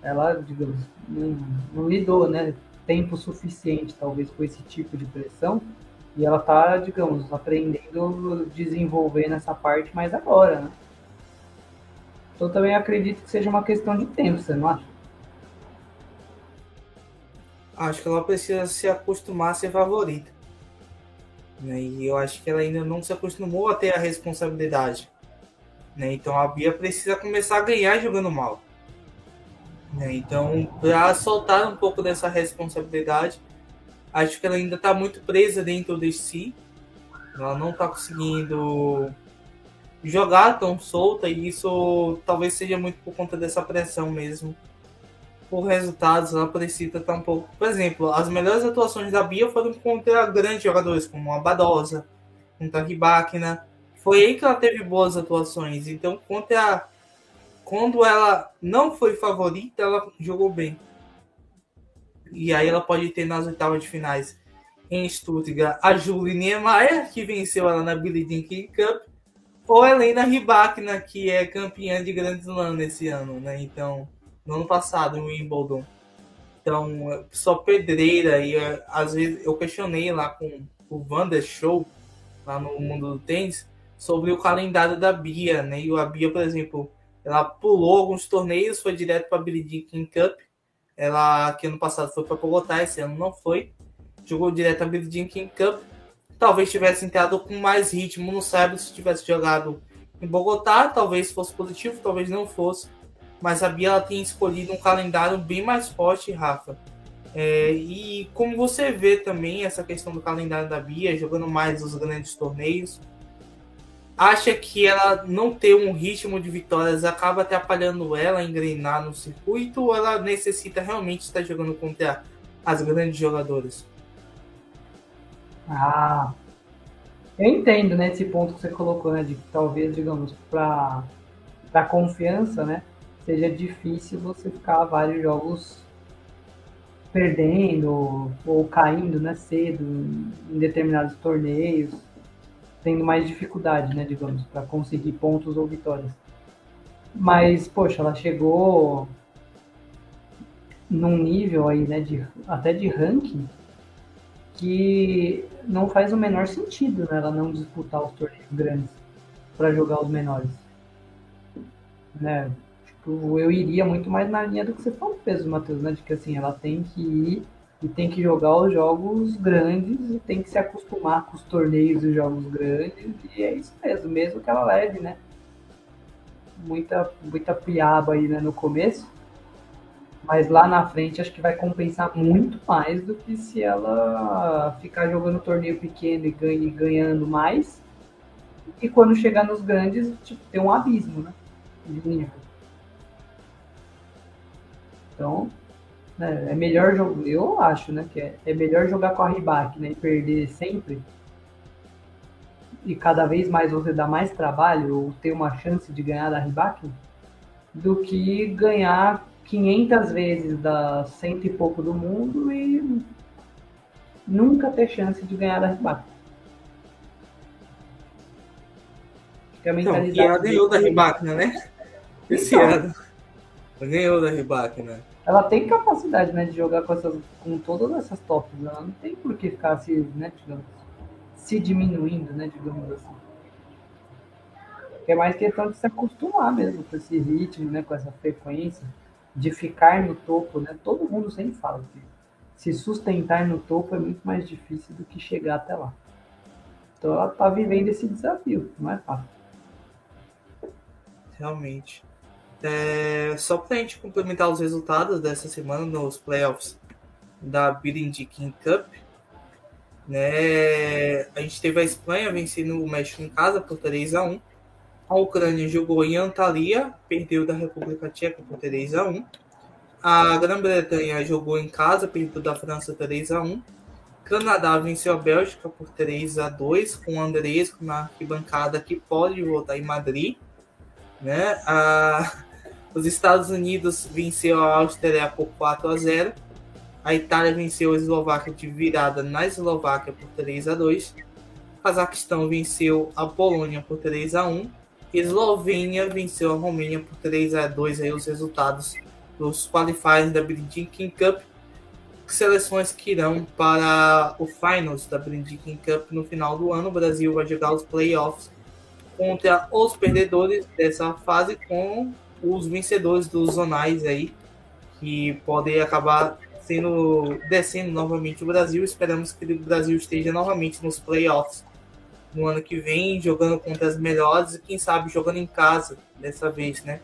Ela, digamos, não, não lidou, né, tempo suficiente, talvez, com esse tipo de pressão, e ela tá, digamos, aprendendo, desenvolvendo essa parte mais agora, né? Então também acredito que seja uma questão de tempo, você não acha? Acho que ela precisa se acostumar a ser favorita. Né? E eu acho que ela ainda não se acostumou a ter a responsabilidade. Né? Então a Bia precisa começar a ganhar jogando mal. Né? Então, para soltar um pouco dessa responsabilidade, acho que ela ainda está muito presa dentro de si. Ela não está conseguindo jogar tão solta e isso talvez seja muito por conta dessa pressão mesmo. Por resultados, ela precisa estar um pouco. Por exemplo, as melhores atuações da Bia foram contra grandes jogadores, como a Badosa, contra a Ribáquina. Foi aí que ela teve boas atuações. Então, contra quando ela não foi favorita, ela jogou bem. E aí ela pode ter nas oitavas de finais em Stuttgart a Julie Niemeyer, que venceu ela na Billie Jean King Cup, ou Helena Rybakina, que é campeã de Grand Slam nesse ano, né? Então, no ano passado, em Wimbledon. Então, só pedreira, e às vezes eu questionei lá com o Vander Show, lá no mundo do tênis, sobre o calendário da Bia, né? E a Bia, por exemplo, ela pulou alguns torneios, foi direto para a Billie Cup. Ela, que ano passado foi para Bogotá, esse ano não foi. Jogou direto a Billie King Cup. Talvez tivesse entrado com mais ritmo no sábado se tivesse jogado em Bogotá. Talvez fosse positivo, talvez não fosse. Mas a Bia ela tem escolhido um calendário bem mais forte, Rafa. É, e como você vê também essa questão do calendário da Bia, jogando mais os grandes torneios, acha que ela não ter um ritmo de vitórias acaba atrapalhando ela a engrenar no circuito ou ela necessita realmente estar jogando contra as grandes jogadoras? Ah, eu entendo, né, esse ponto que você colocou, né, de talvez, digamos, para para confiança, né, seja difícil você ficar vários jogos perdendo ou caindo, né, cedo em determinados torneios tendo mais dificuldade, né, digamos, para conseguir pontos ou vitórias. Mas, poxa, ela chegou num nível aí, né, de, até de ranking, que não faz o menor sentido, né, ela não disputar os torneios grandes para jogar os menores. Né? Eu iria muito mais na linha do que você falou mesmo, Matheus, né, de que assim, ela tem que ir e tem que jogar os jogos grandes e tem que se acostumar com os torneios e jogos grandes e é isso mesmo, mesmo que ela leve, né? Muita, muita piaba aí né, no começo, mas lá na frente acho que vai compensar muito mais do que se ela ficar jogando torneio pequeno e ganha, ganhando mais e quando chegar nos grandes, tipo, tem um abismo, né? De nível. Então, né? É melhor jogar, eu acho, né? Que é, é melhor jogar com a Ribac, né? E perder sempre. E cada vez mais você dá mais trabalho ou ter uma chance de ganhar da Ribac do que ganhar 500 vezes da cento e pouco do mundo e nunca ter chance de ganhar da Ribac. Que a mentalidade então, ganhou da Ribac, né? Esse então, ano. Ganhou da Ribac, né? ela tem capacidade né, de jogar com, essas, com todas essas tops. Ela não tem por que ficar se, né, digamos, se diminuindo, né, digamos assim. É mais questão de se acostumar mesmo com esse ritmo, né, com essa frequência, de ficar no topo. Né? Todo mundo sempre fala que se sustentar no topo é muito mais difícil do que chegar até lá. Então ela está vivendo esse desafio, não é fácil. Realmente. É, só para a gente complementar os resultados dessa semana nos playoffs da Billie King Cup, né, a gente teve a Espanha vencendo o México em casa por 3 a 1 a Ucrânia jogou em Antalya, perdeu da República Tcheca por 3 a 1 a Grã-Bretanha jogou em casa, perdeu da França 3 a 1 Canadá venceu a Bélgica por 3 a 2 com o Andresco na arquibancada que pode voltar em Madrid. Né? A os Estados Unidos venceu a Áustria por 4 a 0. A Itália venceu a Eslováquia de virada na Eslováquia por 3 a 2. O Cazaquistão venceu a Polônia por 3 a 1. Eslovênia venceu a Romênia por 3 a 2 aí os resultados dos qualifiers da Brindin King Cup. Seleções que irão para o finals da Brindin King Cup no final do ano. O Brasil vai jogar os playoffs contra os perdedores dessa fase com os vencedores dos zonais aí, que podem acabar sendo descendo novamente o Brasil. Esperamos que o Brasil esteja novamente nos playoffs no ano que vem, jogando contra as melhores e quem sabe jogando em casa dessa vez, né?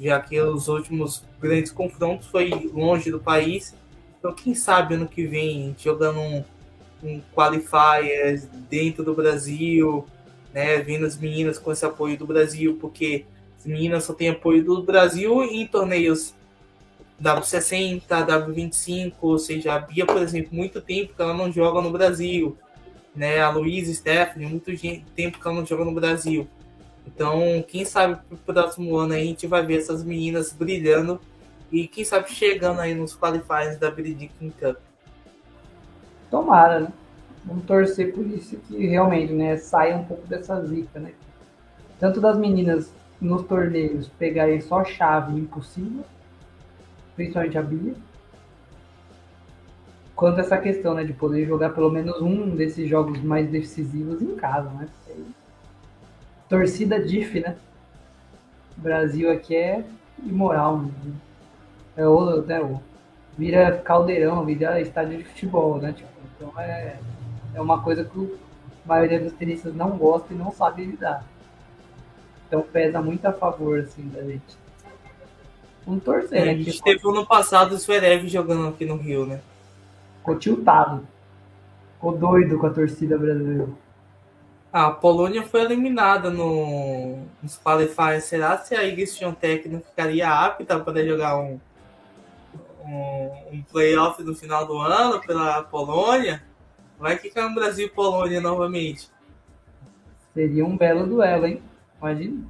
Já que os últimos grandes confrontos foi longe do país. Então, quem sabe ano que vem jogando um, um qualifier dentro do Brasil, né? Vendo as meninas com esse apoio do Brasil, porque as meninas só têm apoio do Brasil em torneios W60, W25, ou seja, a Bia, por exemplo, muito tempo que ela não joga no Brasil, né? A Luísa Stephanie, muito tempo que ela não joga no Brasil. Então, quem sabe pro próximo ano a gente vai ver essas meninas brilhando e quem sabe chegando aí nos qualifiers da British Cup. Tomara, né? Vamos torcer por isso que realmente, né, saia um pouco dessa zica, né? Tanto das meninas nos torneios pegarem só chave impossível, principalmente a Bia, quanto essa questão, né, de poder jogar pelo menos um desses jogos mais decisivos em casa, né? Torcida DIF, né? Brasil aqui é imoral, né? É o, né, o, vira caldeirão, vira estádio de futebol, né? Tipo, então é, é uma coisa que a maioria dos tenistas não gosta e não sabe lidar. Então pesa muito a favor, assim, da gente. Vamos torcer, é, né? A gente teve ano passado o Zverev jogando aqui no Rio, né? Ficou tiltado. Ficou doido com a torcida brasileira. A Polônia foi eliminada no, nos qualifiers. Será se a Igor Świątek não ficaria apta para jogar um, um, um playoff no final do ano pela Polônia? Vai que cai no Brasil e Polônia novamente. Seria um belo duelo, hein? Imagina.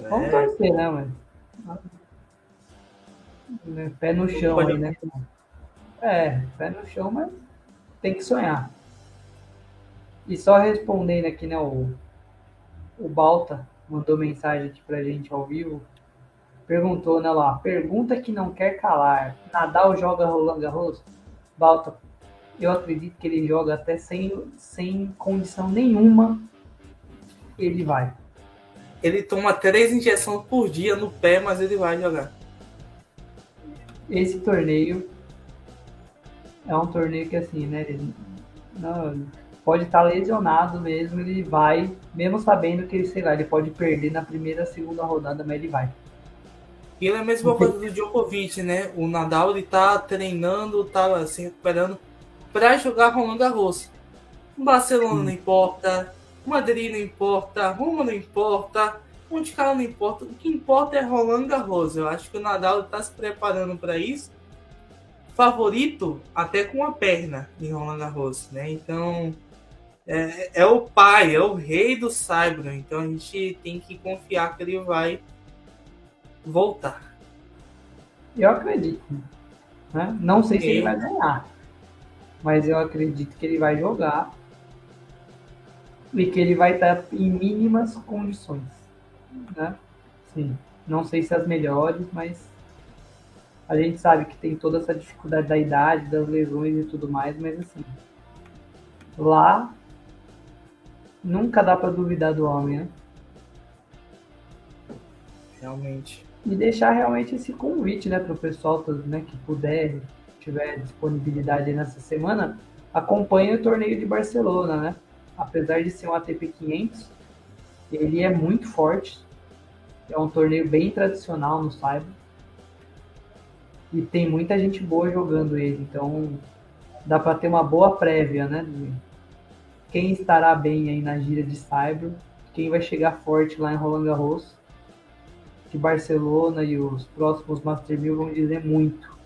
É. Vamos torcer, né, mano? Pé no chão aí, né? É, pé no chão, mas tem que sonhar. E só respondendo aqui, né, o, o Balta mandou mensagem aqui pra gente ao vivo. Perguntou, né, lá, pergunta que não quer calar. Nadal joga Roland Garros? Balta, eu acredito que ele joga até sem, sem condição nenhuma. Ele vai. Ele toma três injeções por dia no pé, mas ele vai jogar. Esse torneio é um torneio que assim, né? Ele não, pode estar lesionado mesmo, ele vai, mesmo sabendo que ele, sei lá, ele pode perder na primeira, segunda rodada, mas ele vai. E ele é a mesma coisa do Djokovic, né? O Nadal ele tá treinando, tá se recuperando para jogar Roland Garros. Barcelona não importa, Madrid não importa, Roma não importa, Monte Carlo não importa. O que importa é Roland Garros. Eu acho que o Nadal está se preparando para isso. Favorito até com a perna em Roland Garros, né? Então é, é o pai, é o rei do Cyber. Então a gente tem que confiar que ele vai voltar. Eu acredito. Né? Não sei se ele vai ganhar, mas eu acredito que ele vai jogar e que ele vai estar em mínimas condições. Né? Sim, não sei se as melhores, mas a gente sabe que tem toda essa dificuldade da idade, das lesões e tudo mais, mas assim, lá Nunca dá para duvidar do homem, né? Realmente. E deixar realmente esse convite, né, para o pessoal né, que puder, tiver disponibilidade nessa semana, acompanhe o torneio de Barcelona, né? Apesar de ser um ATP 500, ele é muito forte. É um torneio bem tradicional no Cyber. E tem muita gente boa jogando ele, então dá para ter uma boa prévia, né? quem estará bem aí na gira de Cyber, quem vai chegar forte lá em Roland Garros, que Barcelona e os próximos Master 1000 vão dizer muito.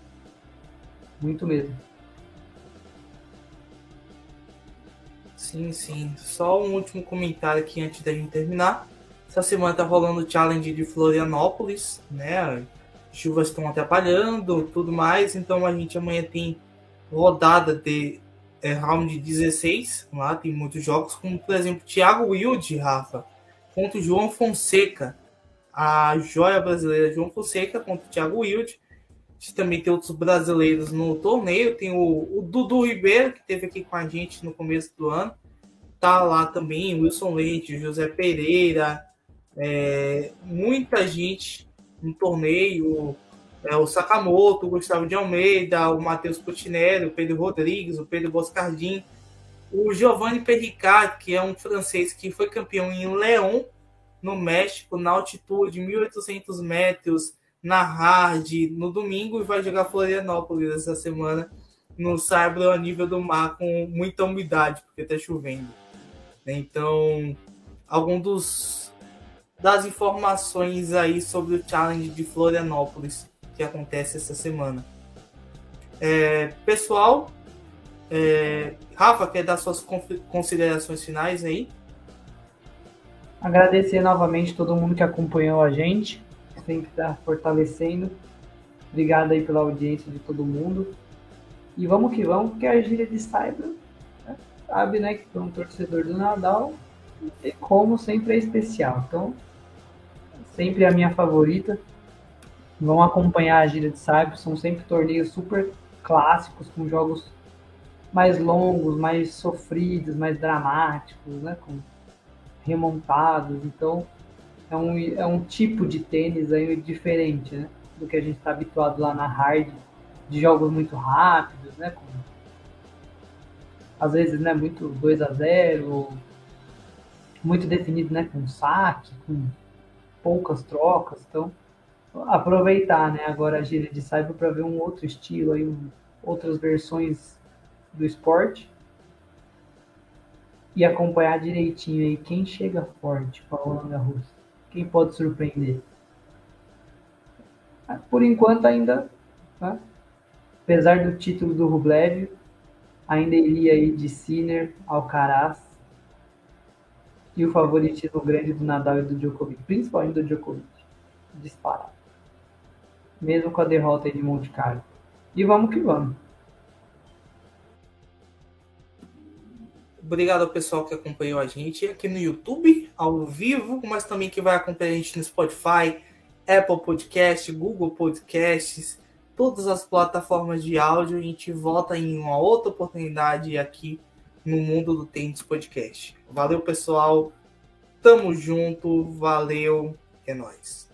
Muito mesmo. Sim, sim. Só um último comentário aqui antes da gente terminar. Essa semana tá rolando o Challenge de Florianópolis, né? Chuvas estão atrapalhando, tudo mais. Então a gente amanhã tem rodada de é, round 16, lá tem muitos jogos, como por exemplo Thiago Wilde, Rafa, contra o João Fonseca, a joia brasileira João Fonseca contra o Thiago Wilde. Gente também tem outros brasileiros no torneio, tem o, o Dudu Ribeiro, que teve aqui com a gente no começo do ano, tá lá também, Wilson Leite, José Pereira, é, muita gente no torneio, é, o Sakamoto, o Gustavo de Almeida, o Matheus Putinelli, o Pedro Rodrigues, o Pedro Boscardin, o Giovanni Perricard, que é um francês que foi campeão em León, no México, na altitude de 1.800 metros, na hard, no domingo, e vai jogar Florianópolis essa semana, no sábado a nível do mar, com muita umidade, porque está chovendo. Então, algum dos das informações aí sobre o Challenge de Florianópolis que acontece essa semana. É, pessoal, é, Rafa, quer dar suas considerações finais aí? Agradecer novamente todo mundo que acompanhou a gente, sempre está fortalecendo. Obrigado aí pela audiência de todo mundo. E vamos que vamos, porque a gíria de Cyber né, sabe, né, que para um torcedor do Nadal, e como sempre é especial. Então, sempre a minha favorita. Vão acompanhar a gira de Cyber, são sempre torneios super clássicos, com jogos mais longos, mais sofridos, mais dramáticos, né? Com remontados. Então, é um, é um tipo de tênis aí diferente, né? Do que a gente está habituado lá na hard, de jogos muito rápidos, né? Às vezes, né? Muito 2 a 0 muito definido, né? Com saque, com poucas trocas. Então, aproveitar, né? Agora a gira de Cyber para ver um outro estilo aí, um, outras versões do esporte e acompanhar direitinho aí quem chega forte a Roland Garros, quem pode surpreender. Ah, por enquanto ainda, tá? apesar do título do Rublev, ainda iria aí de Sinner, Alcaraz e o favoritismo grande do Nadal e do Djokovic, principalmente do Djokovic, disparado. Mesmo com a derrota de Monte Carlo. E vamos que vamos. Obrigado ao pessoal que acompanhou a gente aqui no YouTube, ao vivo, mas também que vai acompanhar a gente no Spotify, Apple Podcast, Google Podcasts, todas as plataformas de áudio. A gente volta em uma outra oportunidade aqui no Mundo do Tênis Podcast. Valeu, pessoal. Tamo junto. Valeu. É nóis.